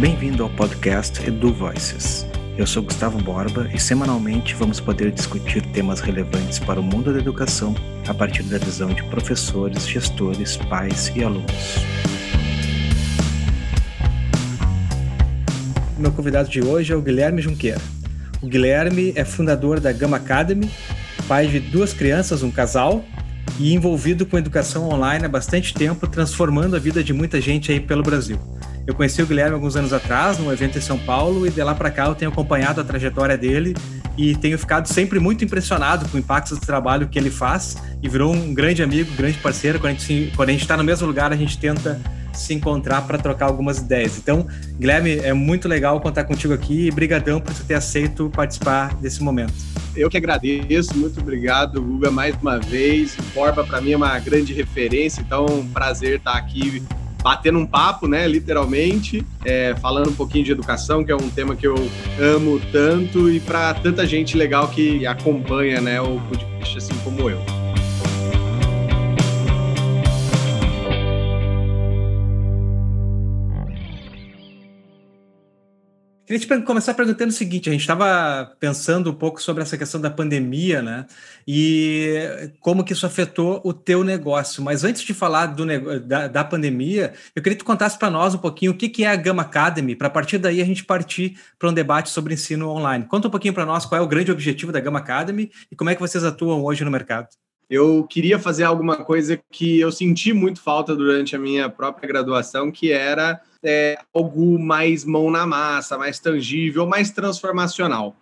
Bem-vindo ao podcast Edu Voices. Eu sou Gustavo Borba e semanalmente vamos poder discutir temas relevantes para o mundo da educação a partir da visão de professores, gestores, pais e alunos. Meu convidado de hoje é o Guilherme Junqueira. O Guilherme é fundador da Gama Academy, pai de duas crianças, um casal, e envolvido com educação online há bastante tempo, transformando a vida de muita gente aí pelo Brasil. Eu conheci o Guilherme alguns anos atrás, num evento em São Paulo, e de lá para cá eu tenho acompanhado a trajetória dele e tenho ficado sempre muito impressionado com o impacto do trabalho que ele faz e virou um grande amigo, grande parceiro. Quando a gente está no mesmo lugar, a gente tenta se encontrar para trocar algumas ideias. Então, Guilherme, é muito legal contar contigo aqui e brigadão por ter aceito participar desse momento. Eu que agradeço, muito obrigado, Guga, mais uma vez. O Borba, para mim, é uma grande referência, então, um prazer estar aqui batendo um papo, né, literalmente, é, falando um pouquinho de educação, que é um tema que eu amo tanto e para tanta gente legal que acompanha, né, o podcast assim como eu. Queria te começar perguntando o seguinte: a gente estava pensando um pouco sobre essa questão da pandemia, né? E como que isso afetou o teu negócio. Mas antes de falar do, da, da pandemia, eu queria que tu contasse para nós um pouquinho o que, que é a Gama Academy, para a partir daí a gente partir para um debate sobre ensino online. Conta um pouquinho para nós qual é o grande objetivo da Gama Academy e como é que vocês atuam hoje no mercado. Eu queria fazer alguma coisa que eu senti muito falta durante a minha própria graduação, que era é, algo mais mão na massa, mais tangível, mais transformacional.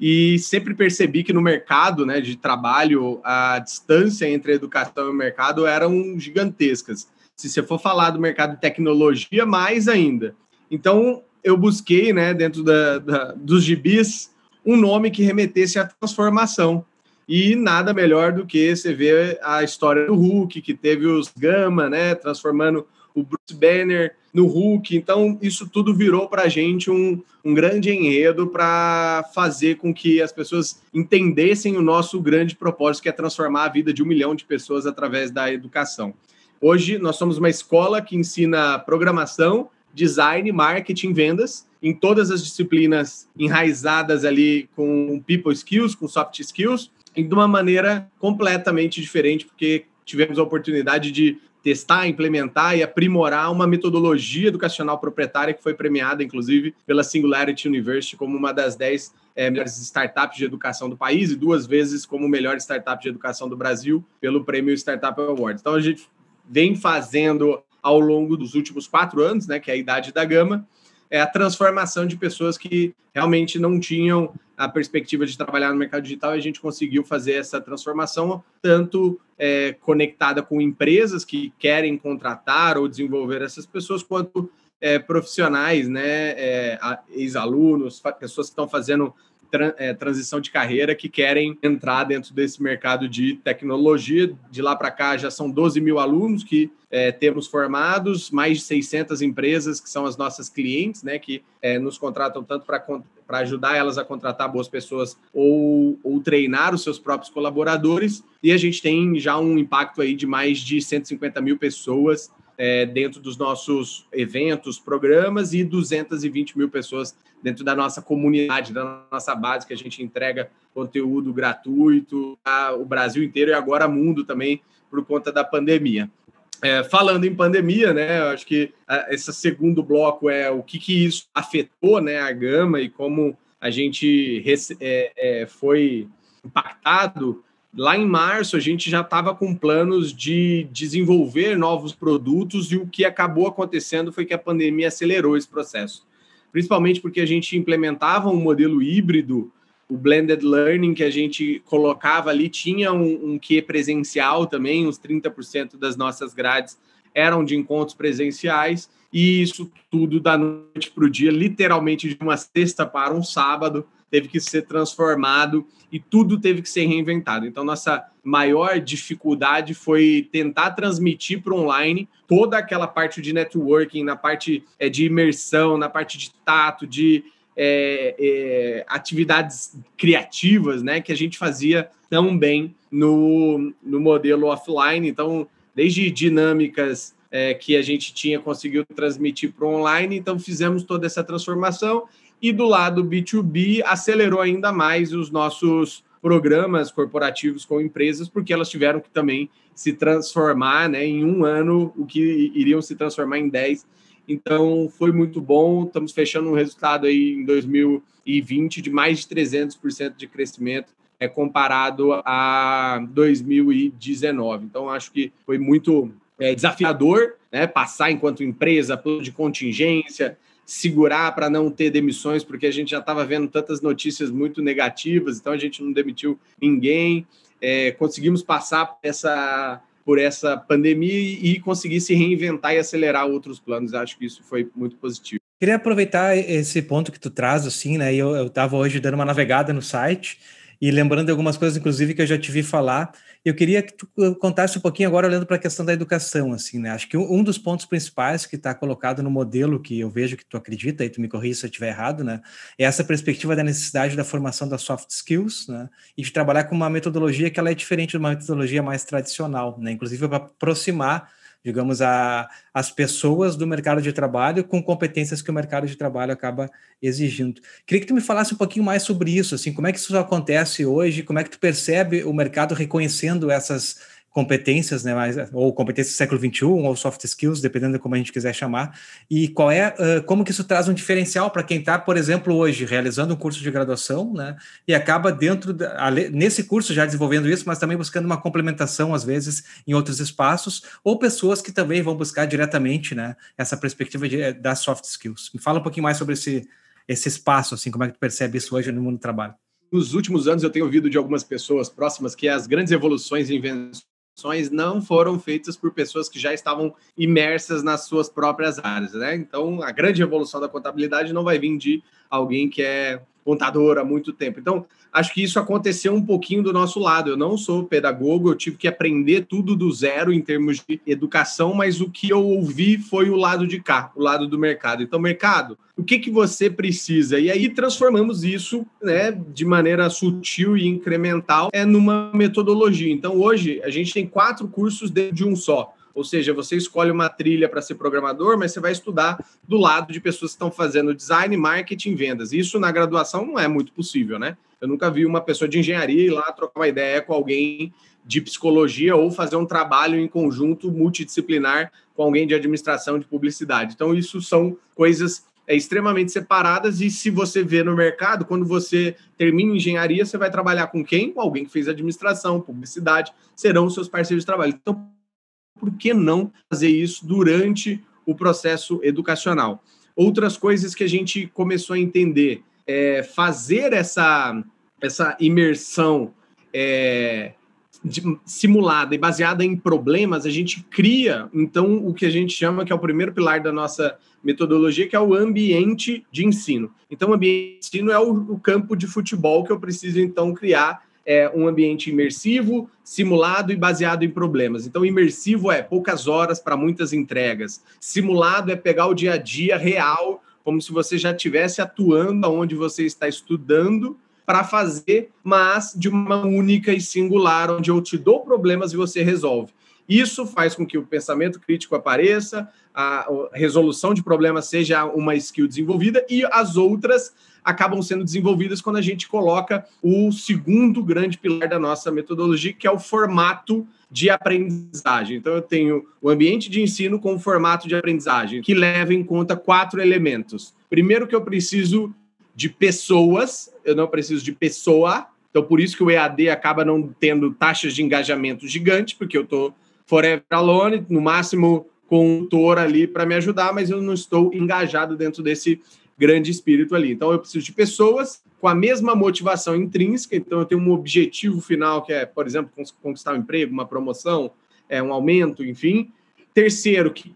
E sempre percebi que no mercado né, de trabalho, a distância entre a educação e o mercado eram gigantescas. Se você for falar do mercado de tecnologia, mais ainda. Então, eu busquei, né, dentro da, da, dos gibis, um nome que remetesse à transformação. E nada melhor do que você ver a história do Hulk, que teve os Gama, né, transformando o Bruce Banner no Hulk. Então, isso tudo virou para a gente um, um grande enredo para fazer com que as pessoas entendessem o nosso grande propósito, que é transformar a vida de um milhão de pessoas através da educação. Hoje, nós somos uma escola que ensina programação, design, marketing, vendas, em todas as disciplinas enraizadas ali com people skills, com soft skills, e de uma maneira completamente diferente, porque tivemos a oportunidade de testar, implementar e aprimorar uma metodologia educacional proprietária que foi premiada, inclusive, pela Singularity University como uma das 10 é, melhores startups de educação do país e duas vezes como melhor startup de educação do Brasil pelo prêmio Startup Awards. Então, a gente vem fazendo ao longo dos últimos quatro anos, né, que é a idade da gama, é a transformação de pessoas que realmente não tinham a perspectiva de trabalhar no mercado digital e a gente conseguiu fazer essa transformação tanto é, conectada com empresas que querem contratar ou desenvolver essas pessoas, quanto é, profissionais, né, é, ex-alunos, pessoas que estão fazendo é, transição de carreira que querem entrar dentro desse mercado de tecnologia. De lá para cá já são 12 mil alunos que é, temos formados, mais de 600 empresas que são as nossas clientes, né, que é, nos contratam tanto para ajudar elas a contratar boas pessoas ou, ou treinar os seus próprios colaboradores. E a gente tem já um impacto aí de mais de 150 mil pessoas é, dentro dos nossos eventos, programas e 220 mil pessoas dentro da nossa comunidade, da nossa base, que a gente entrega conteúdo gratuito o Brasil inteiro e agora mundo também por conta da pandemia. É, falando em pandemia, né, eu acho que esse segundo bloco é o que, que isso afetou né, a gama e como a gente é, é, foi impactado Lá em março, a gente já estava com planos de desenvolver novos produtos e o que acabou acontecendo foi que a pandemia acelerou esse processo. Principalmente porque a gente implementava um modelo híbrido, o blended learning que a gente colocava ali tinha um, um quê presencial também, uns 30% das nossas grades eram de encontros presenciais, e isso tudo da noite para o dia, literalmente de uma sexta para um sábado, teve que ser transformado e tudo teve que ser reinventado. Então, nossa maior dificuldade foi tentar transmitir para online toda aquela parte de networking, na parte é, de imersão, na parte de tato, de é, é, atividades criativas, né, que a gente fazia tão bem no, no modelo offline. Então, desde dinâmicas é, que a gente tinha conseguiu transmitir para o online, então fizemos toda essa transformação e do lado B2B acelerou ainda mais os nossos programas corporativos com empresas, porque elas tiveram que também se transformar né, em um ano, o que iriam se transformar em 10. Então, foi muito bom. Estamos fechando um resultado aí em 2020 de mais de 300% de crescimento é, comparado a 2019. Então, acho que foi muito é, desafiador né, passar enquanto empresa, plano de contingência, segurar para não ter demissões, porque a gente já estava vendo tantas notícias muito negativas, então a gente não demitiu ninguém. É, conseguimos passar essa, por essa pandemia e conseguir se reinventar e acelerar outros planos. Acho que isso foi muito positivo. Queria aproveitar esse ponto que tu traz, assim, né? Eu estava hoje dando uma navegada no site e lembrando de algumas coisas, inclusive, que eu já te vi falar. Eu queria que tu contasse um pouquinho agora, olhando para a questão da educação, assim, né? Acho que um dos pontos principais que está colocado no modelo que eu vejo que tu acredita, e tu me corrija se eu estiver errado, né? É essa perspectiva da necessidade da formação das soft skills, né? E de trabalhar com uma metodologia que ela é diferente de uma metodologia mais tradicional, né? Inclusive para aproximar digamos, a, as pessoas do mercado de trabalho com competências que o mercado de trabalho acaba exigindo. Queria que tu me falasse um pouquinho mais sobre isso, assim, como é que isso acontece hoje, como é que tu percebe o mercado reconhecendo essas competências, né, mais, ou competências do século XXI, ou soft skills, dependendo de como a gente quiser chamar, e qual é, uh, como que isso traz um diferencial para quem está, por exemplo, hoje realizando um curso de graduação, né, e acaba dentro, da, nesse curso já desenvolvendo isso, mas também buscando uma complementação, às vezes, em outros espaços, ou pessoas que também vão buscar diretamente, né, essa perspectiva de, das soft skills. Me fala um pouquinho mais sobre esse, esse espaço, assim, como é que tu percebe isso hoje no mundo do trabalho. Nos últimos anos, eu tenho ouvido de algumas pessoas próximas que as grandes evoluções e invenções não foram feitas por pessoas que já estavam imersas nas suas próprias áreas, né? Então, a grande revolução da contabilidade não vai vir de alguém que é contador há muito tempo. Então, acho que isso aconteceu um pouquinho do nosso lado. Eu não sou pedagogo, eu tive que aprender tudo do zero em termos de educação, mas o que eu ouvi foi o lado de cá, o lado do mercado. Então, mercado, o que, que você precisa? E aí transformamos isso né, de maneira sutil e incremental é numa metodologia. Então, hoje, a gente tem quatro cursos dentro de um só. Ou seja, você escolhe uma trilha para ser programador, mas você vai estudar do lado de pessoas que estão fazendo design, marketing, vendas. Isso na graduação não é muito possível, né? Eu nunca vi uma pessoa de engenharia ir lá trocar uma ideia com alguém de psicologia ou fazer um trabalho em conjunto multidisciplinar com alguém de administração de publicidade. Então, isso são coisas é, extremamente separadas e se você vê no mercado, quando você termina engenharia, você vai trabalhar com quem? Com alguém que fez administração, publicidade, serão seus parceiros de trabalho. Então, por que não fazer isso durante o processo educacional? Outras coisas que a gente começou a entender é fazer essa, essa imersão é, de, simulada e baseada em problemas, a gente cria, então, o que a gente chama que é o primeiro pilar da nossa metodologia, que é o ambiente de ensino. Então, o ambiente de ensino é o, o campo de futebol que eu preciso, então, criar é um ambiente imersivo, simulado e baseado em problemas. Então, imersivo é poucas horas para muitas entregas. Simulado é pegar o dia a dia real, como se você já estivesse atuando onde você está estudando para fazer, mas de uma única e singular, onde eu te dou problemas e você resolve. Isso faz com que o pensamento crítico apareça, a resolução de problemas seja uma skill desenvolvida e as outras acabam sendo desenvolvidas quando a gente coloca o segundo grande pilar da nossa metodologia, que é o formato de aprendizagem. Então, eu tenho o ambiente de ensino com o formato de aprendizagem, que leva em conta quatro elementos. Primeiro, que eu preciso de pessoas, eu não preciso de pessoa. Então, por isso que o EAD acaba não tendo taxas de engajamento gigantes, porque eu estou forever alone, no máximo com um tutor ali para me ajudar, mas eu não estou engajado dentro desse grande espírito ali. Então, eu preciso de pessoas com a mesma motivação intrínseca. Então, eu tenho um objetivo final, que é, por exemplo, conquistar um emprego, uma promoção, é, um aumento, enfim. Terceiro, que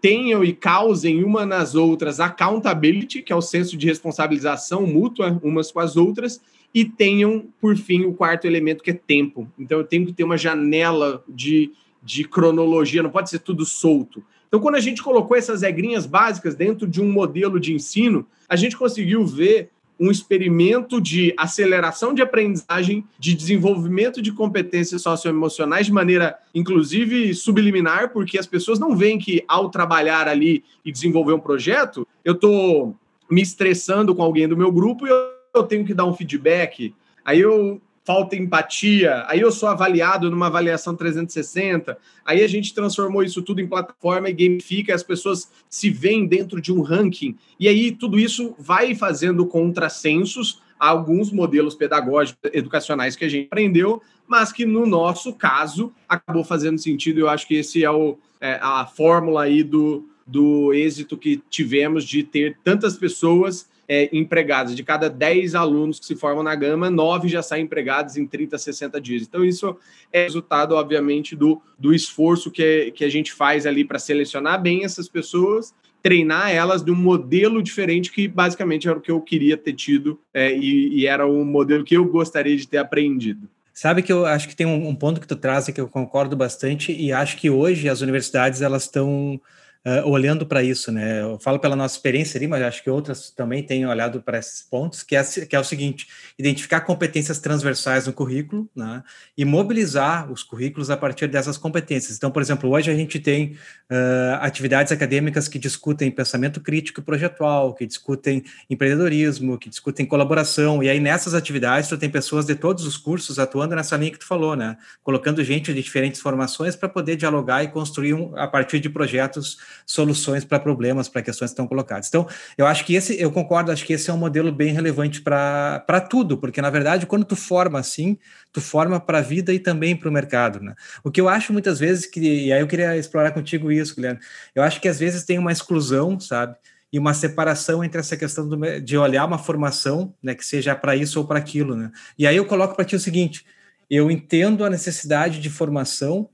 tenham e causem uma nas outras accountability, que é o senso de responsabilização mútua umas com as outras, e tenham, por fim, o quarto elemento, que é tempo. Então, eu tenho que ter uma janela de, de cronologia, não pode ser tudo solto. Então, quando a gente colocou essas regrinhas básicas dentro de um modelo de ensino, a gente conseguiu ver um experimento de aceleração de aprendizagem, de desenvolvimento de competências socioemocionais de maneira, inclusive, subliminar, porque as pessoas não veem que, ao trabalhar ali e desenvolver um projeto, eu estou me estressando com alguém do meu grupo e eu, eu tenho que dar um feedback. Aí eu falta empatia, aí eu sou avaliado numa avaliação 360, aí a gente transformou isso tudo em plataforma e gamifica, as pessoas se veem dentro de um ranking, e aí tudo isso vai fazendo contrassensos a alguns modelos pedagógicos, educacionais que a gente aprendeu, mas que no nosso caso acabou fazendo sentido, eu acho que esse é, o, é a fórmula aí do, do êxito que tivemos de ter tantas pessoas é, empregados. De cada 10 alunos que se formam na Gama, 9 já saem empregados em 30, 60 dias. Então, isso é resultado, obviamente, do, do esforço que, que a gente faz ali para selecionar bem essas pessoas treinar elas de um modelo diferente que basicamente era o que eu queria ter tido é, e, e, era o modelo que eu gostaria de ter aprendido. Sabe que eu acho que tem um, um ponto que tu traz que eu concordo bastante e acho que hoje as universidades elas estão uh, olhando para isso, né? Eu falo pela nossa experiência ali, mas acho que outras também têm olhado para esses pontos, que é, que é o seguinte: identificar competências transversais no currículo, né? E mobilizar os currículos a partir dessas competências. Então, por exemplo, hoje a gente tem uh, atividades acadêmicas que discutem pensamento crítico e projetual, que discutem empreendedorismo, que discutem colaboração, e aí nessas atividades tu tem pessoas de todos os cursos atuando nessa linha que tu falou, né? Colocando gente de diferentes formações para poder dialogar e construir um, a partir de projetos soluções para problemas, para questões que estão colocadas. Então, eu acho que esse, eu concordo, acho que esse é um modelo bem relevante para tudo, porque na verdade, quando tu forma assim, tu forma para a vida e também para o mercado, né? O que eu acho muitas vezes que, e aí eu queria explorar contigo isso, Guilherme, eu acho que às vezes tem uma exclusão, sabe? e uma separação entre essa questão do, de olhar uma formação, né, que seja para isso ou para aquilo, né? E aí eu coloco para ti o seguinte: eu entendo a necessidade de formação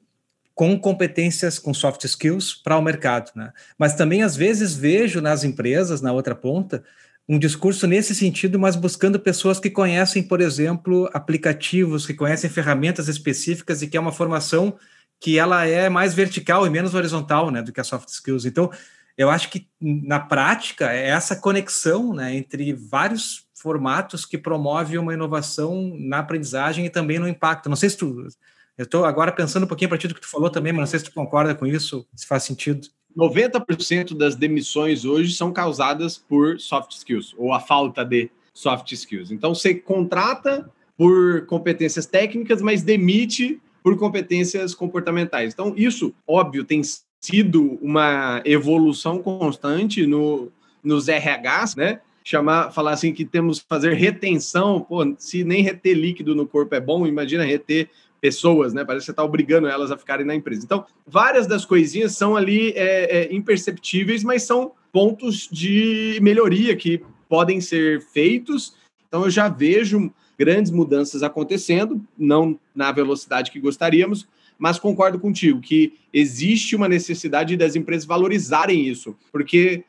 com competências, com soft skills para o mercado, né? Mas também às vezes vejo nas empresas, na outra ponta, um discurso nesse sentido, mas buscando pessoas que conhecem, por exemplo, aplicativos, que conhecem ferramentas específicas e que é uma formação que ela é mais vertical e menos horizontal, né, do que a soft skills. Então, eu acho que na prática é essa conexão, né, entre vários formatos que promove uma inovação na aprendizagem e também no impacto. Não sei se tu eu estou agora pensando um pouquinho a partir do que tu falou também, mas não sei se tu concorda com isso, se faz sentido. 90% das demissões hoje são causadas por soft skills, ou a falta de soft skills. Então, você contrata por competências técnicas, mas demite por competências comportamentais. Então, isso, óbvio, tem sido uma evolução constante no, nos RHs, né? Chamar, falar assim que temos que fazer retenção, pô, se nem reter líquido no corpo é bom, imagina reter pessoas, né? Parece que você está obrigando elas a ficarem na empresa. Então, várias das coisinhas são ali é, é, imperceptíveis, mas são pontos de melhoria que podem ser feitos. Então, eu já vejo grandes mudanças acontecendo, não na velocidade que gostaríamos, mas concordo contigo que existe uma necessidade das empresas valorizarem isso, porque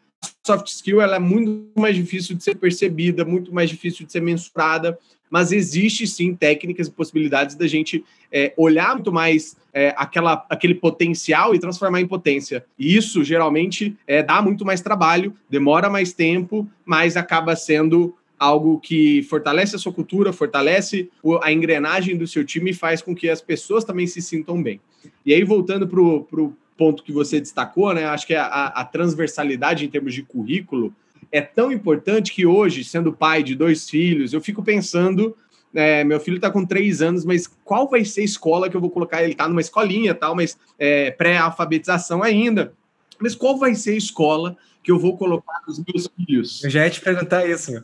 soft skill ela é muito mais difícil de ser percebida, muito mais difícil de ser mensurada, mas existe sim técnicas e possibilidades da gente é, olhar muito mais é, aquela, aquele potencial e transformar em potência. E isso geralmente é, dá muito mais trabalho, demora mais tempo, mas acaba sendo algo que fortalece a sua cultura, fortalece a engrenagem do seu time e faz com que as pessoas também se sintam bem. E aí, voltando para o ponto que você destacou, né? Acho que a, a transversalidade em termos de currículo é tão importante que hoje, sendo pai de dois filhos, eu fico pensando. É, meu filho está com três anos, mas qual vai ser a escola que eu vou colocar? Ele está numa escolinha, tal, mas é, pré-alfabetização ainda. Mas qual vai ser a escola que eu vou colocar os meus filhos? Eu já ia te perguntar isso.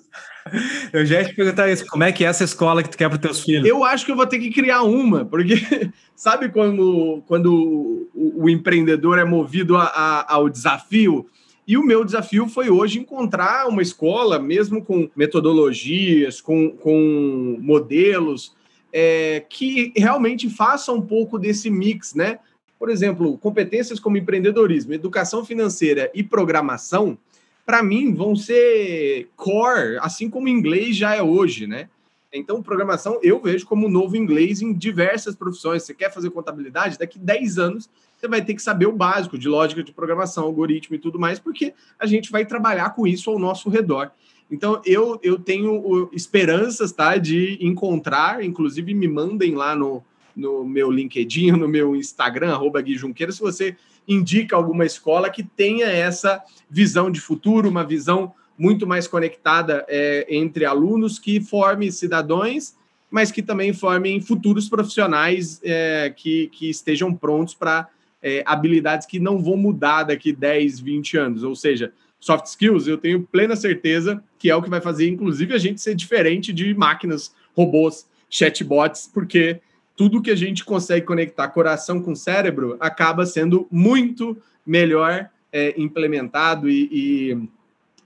Eu já ia te perguntar isso. Como é que é essa escola que tu quer para os teus filhos? Eu acho que eu vou ter que criar uma, porque sabe quando, quando o, o empreendedor é movido a, a, ao desafio? E o meu desafio foi hoje encontrar uma escola, mesmo com metodologias, com, com modelos, é, que realmente faça um pouco desse mix, né? Por exemplo, competências como empreendedorismo, educação financeira e programação, para mim, vão ser core, assim como inglês já é hoje, né? Então, programação eu vejo como novo inglês em diversas profissões. Você quer fazer contabilidade? Daqui 10 anos você vai ter que saber o básico de lógica de programação, algoritmo e tudo mais, porque a gente vai trabalhar com isso ao nosso redor. Então, eu, eu tenho esperanças tá, de encontrar, inclusive me mandem lá no, no meu LinkedIn, no meu Instagram, arroba Gui Junqueira, se você indica alguma escola que tenha essa visão de futuro, uma visão muito mais conectada é, entre alunos, que forme cidadãos, mas que também formem futuros profissionais é, que, que estejam prontos para é, habilidades que não vão mudar daqui 10, 20 anos. Ou seja, soft skills, eu tenho plena certeza que é o que vai fazer, inclusive, a gente ser diferente de máquinas, robôs, chatbots, porque tudo que a gente consegue conectar coração com cérebro acaba sendo muito melhor é, implementado e, e,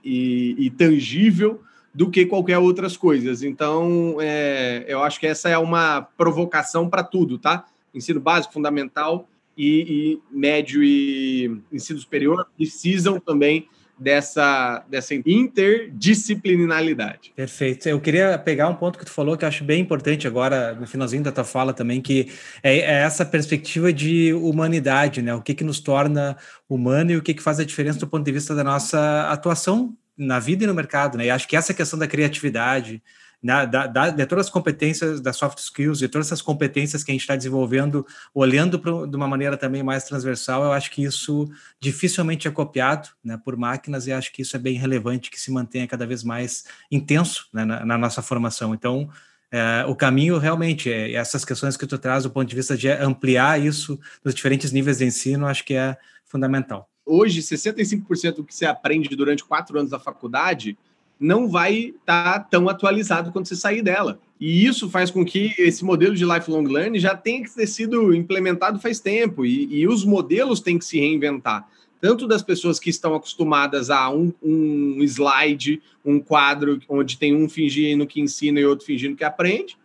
e, e, tangível do que qualquer outras coisas. Então, é, eu acho que essa é uma provocação para tudo, tá? Ensino básico, fundamental e, e médio e ensino superior precisam também dessa, dessa interdisciplinaridade. Perfeito. Eu queria pegar um ponto que tu falou que eu acho bem importante agora, no finalzinho da tua fala também, que é, é essa perspectiva de humanidade, né? O que, que nos torna humano e o que, que faz a diferença do ponto de vista da nossa atuação na vida e no mercado, né? E acho que essa questão da criatividade, na, da, da, de todas as competências das soft skills, de todas essas competências que a gente está desenvolvendo, olhando pro, de uma maneira também mais transversal, eu acho que isso dificilmente é copiado né, por máquinas e acho que isso é bem relevante que se mantenha cada vez mais intenso né, na, na, nossa formação. Então, é, o caminho realmente é essas questões que tu traz do ponto de vista de ampliar isso nos diferentes níveis de ensino, acho que é fundamental. Hoje, 65% do que você aprende durante quatro anos da faculdade não vai estar tá tão atualizado quando você sair dela. E isso faz com que esse modelo de lifelong learning já tenha que ter sido implementado faz tempo, e, e os modelos têm que se reinventar. Tanto das pessoas que estão acostumadas a um, um slide, um quadro onde tem um fingindo que ensina e outro fingindo que aprende,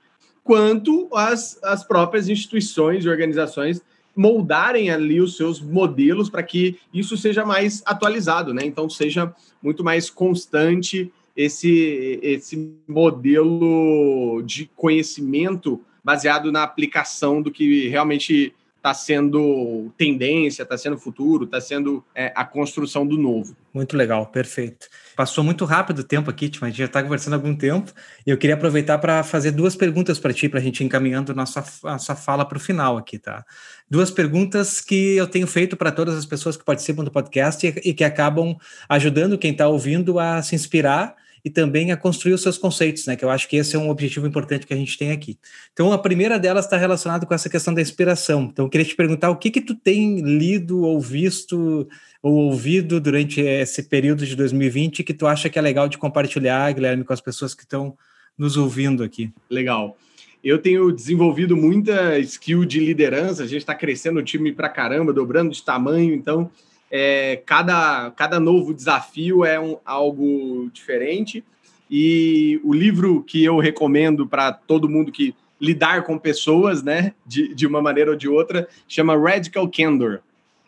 quanto as, as próprias instituições e organizações moldarem ali os seus modelos para que isso seja mais atualizado, né? Então seja muito mais constante esse, esse modelo de conhecimento baseado na aplicação do que realmente está sendo tendência, está sendo futuro, está sendo é, a construção do novo. Muito legal, perfeito. Passou muito rápido o tempo aqui, mas a gente já está conversando há algum tempo, e eu queria aproveitar para fazer duas perguntas para ti, para a gente encaminhando nossa, nossa fala para o final aqui, tá? Duas perguntas que eu tenho feito para todas as pessoas que participam do podcast e, e que acabam ajudando quem está ouvindo a se inspirar e também a construir os seus conceitos, né? Que eu acho que esse é um objetivo importante que a gente tem aqui. Então, a primeira delas está relacionada com essa questão da inspiração. Então, eu queria te perguntar o que que tu tem lido ou visto ou ouvido durante esse período de 2020 que tu acha que é legal de compartilhar, Guilherme, com as pessoas que estão nos ouvindo aqui. Legal. Eu tenho desenvolvido muita skill de liderança, a gente está crescendo o time para caramba, dobrando de tamanho, então é, cada, cada novo desafio é um, algo diferente. E o livro que eu recomendo para todo mundo que lidar com pessoas, né, de, de uma maneira ou de outra, chama Radical Candor.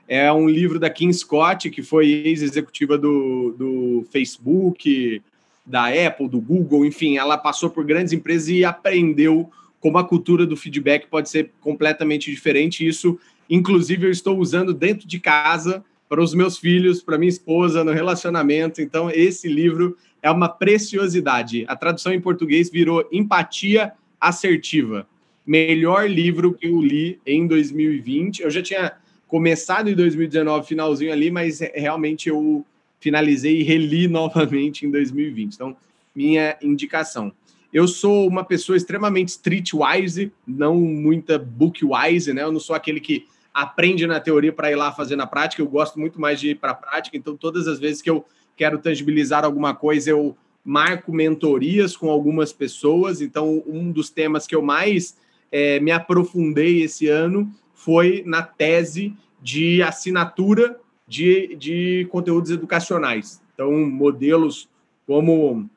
É um livro da Kim Scott, que foi ex-executiva do, do Facebook, da Apple, do Google, enfim, ela passou por grandes empresas e aprendeu como a cultura do feedback pode ser completamente diferente. Isso, inclusive, eu estou usando dentro de casa para os meus filhos, para minha esposa, no relacionamento. Então, esse livro é uma preciosidade. A tradução em português virou Empatia Assertiva. Melhor livro que eu li em 2020. Eu já tinha começado em 2019, finalzinho ali, mas realmente eu finalizei e reli novamente em 2020. Então, minha indicação. Eu sou uma pessoa extremamente streetwise, não muita bookwise, né? Eu não sou aquele que aprende na teoria para ir lá fazer na prática. Eu gosto muito mais de ir para a prática. Então, todas as vezes que eu quero tangibilizar alguma coisa, eu marco mentorias com algumas pessoas. Então, um dos temas que eu mais é, me aprofundei esse ano foi na tese de assinatura de, de conteúdos educacionais. Então, modelos como,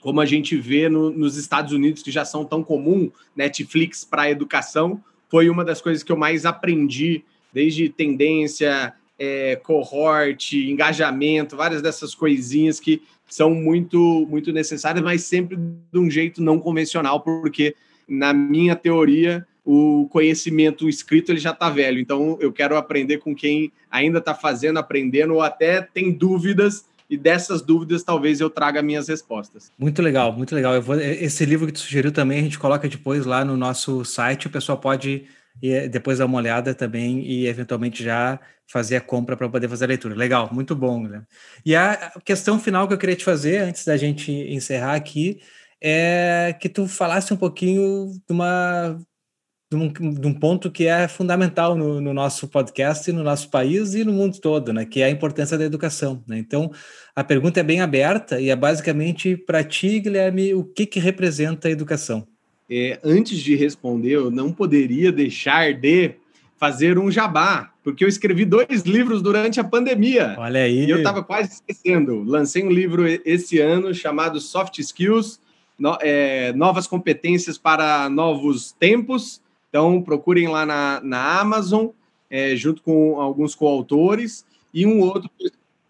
como a gente vê no, nos Estados Unidos, que já são tão comum, Netflix para educação, foi uma das coisas que eu mais aprendi, desde tendência, é, cohort, engajamento, várias dessas coisinhas que são muito, muito necessárias, mas sempre de um jeito não convencional, porque na minha teoria, o conhecimento escrito ele já está velho. Então, eu quero aprender com quem ainda está fazendo, aprendendo, ou até tem dúvidas e dessas dúvidas talvez eu traga minhas respostas. Muito legal, muito legal. Vou, esse livro que tu sugeriu também a gente coloca depois lá no nosso site, o pessoal pode e depois dar uma olhada também e eventualmente já fazer a compra para poder fazer a leitura. Legal, muito bom. Né? E a questão final que eu queria te fazer antes da gente encerrar aqui é que tu falasse um pouquinho de uma de um, de um ponto que é fundamental no, no, nosso podcast, no nosso país e no mundo todo, né? Que é a importância da educação. Né? Então, a pergunta é bem aberta e é basicamente para ti, Guilherme, o que, que representa a educação? é, antes de responder, eu não poderia deixar de fazer um jabá, porque eu escrevi dois livros durante a pandemia. Olha aí. E eu estava quase esquecendo. Lancei um livro esse ano chamado Soft Skills, no, é, Novas Competências para Novos Tempos. Então, procurem lá na, na Amazon, é, junto com alguns coautores. E um outro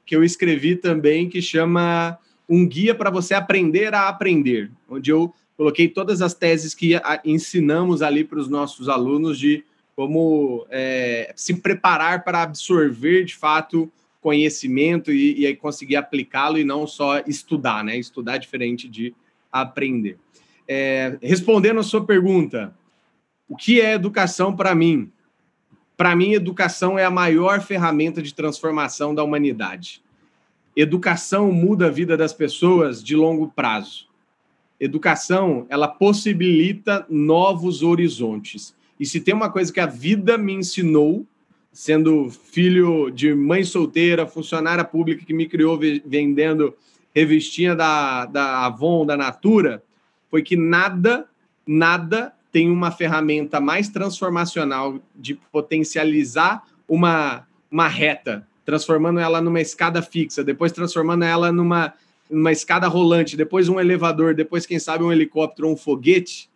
que eu escrevi também, que chama Um Guia para Você Aprender a Aprender, onde eu coloquei todas as teses que ensinamos ali para os nossos alunos de como é, se preparar para absorver de fato conhecimento e, e conseguir aplicá-lo e não só estudar, né? Estudar é diferente de aprender. É, respondendo a sua pergunta, o que é educação para mim? Para mim, educação é a maior ferramenta de transformação da humanidade. Educação muda a vida das pessoas de longo prazo educação, ela possibilita novos horizontes. E se tem uma coisa que a vida me ensinou, sendo filho de mãe solteira, funcionária pública que me criou vendendo revistinha da, da Avon, da Natura, foi que nada, nada tem uma ferramenta mais transformacional de potencializar uma, uma reta, transformando ela numa escada fixa, depois transformando ela numa uma escada rolante, depois um elevador, depois, quem sabe, um helicóptero ou um foguete,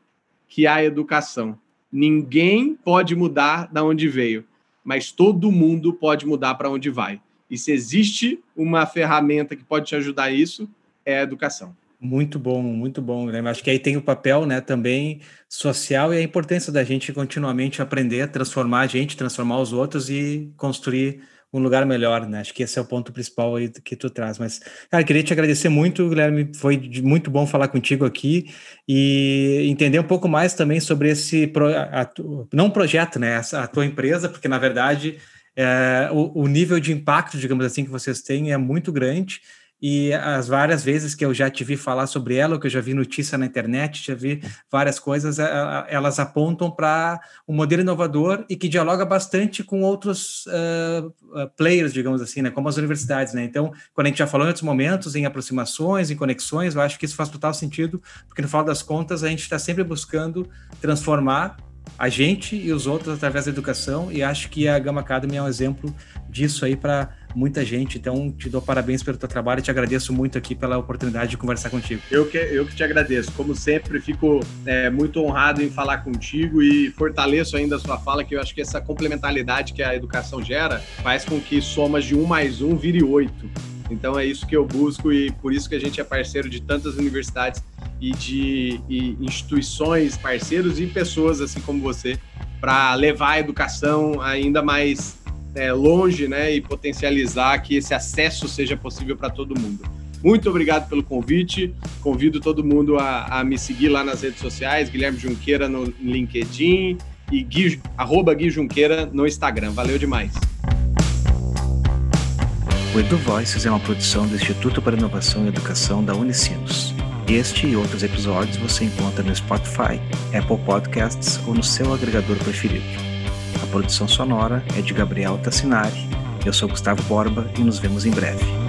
que há educação. Ninguém pode mudar da onde veio, mas todo mundo pode mudar para onde vai. E se existe uma ferramenta que pode te ajudar isso, é a educação. Muito bom, muito bom. Né? Acho que aí tem o papel né, também social e a importância da gente continuamente aprender, transformar a gente, transformar os outros e construir um lugar melhor, né? Acho que esse é o ponto principal aí que tu traz. Mas, cara, queria te agradecer muito, Guilherme. Foi muito bom falar contigo aqui e entender um pouco mais também sobre esse pro, a, não projeto, né? A, a tua empresa, porque na verdade é, o, o nível de impacto, digamos assim, que vocês têm é muito grande e as várias vezes que eu já te vi falar sobre ela, que eu já vi notícia na internet, já vi várias coisas, elas apontam para um modelo inovador e que dialoga bastante com outros uh, players, digamos assim, né, como as universidades, né? Então, quando a gente já falou em outros momentos, em aproximações, em conexões, eu acho que isso faz total sentido, porque no final das contas a gente está sempre buscando transformar a gente e os outros através da educação, e acho que a Gama Academy é um exemplo disso aí para muita gente. Então, te dou parabéns pelo teu trabalho e te agradeço muito aqui pela oportunidade de conversar contigo. Eu que, eu que te agradeço. Como sempre, fico é, muito honrado em falar contigo e fortaleço ainda a sua fala, que eu acho que essa complementaridade que a educação gera faz com que somas de um mais um vire oito. Então é isso que eu busco e por isso que a gente é parceiro de tantas universidades e de e instituições, parceiros e pessoas assim como você para levar a educação ainda mais é, longe, né, e potencializar que esse acesso seja possível para todo mundo. Muito obrigado pelo convite. Convido todo mundo a, a, me seguir lá nas redes sociais, Guilherme Junqueira no LinkedIn e Gui, arroba Gui Junqueira no Instagram. Valeu demais. O Edu Voices é uma produção do Instituto para Inovação e Educação da Unicinos. Este e outros episódios você encontra no Spotify, Apple Podcasts ou no seu agregador preferido. A produção sonora é de Gabriel Tassinari. Eu sou Gustavo Borba e nos vemos em breve.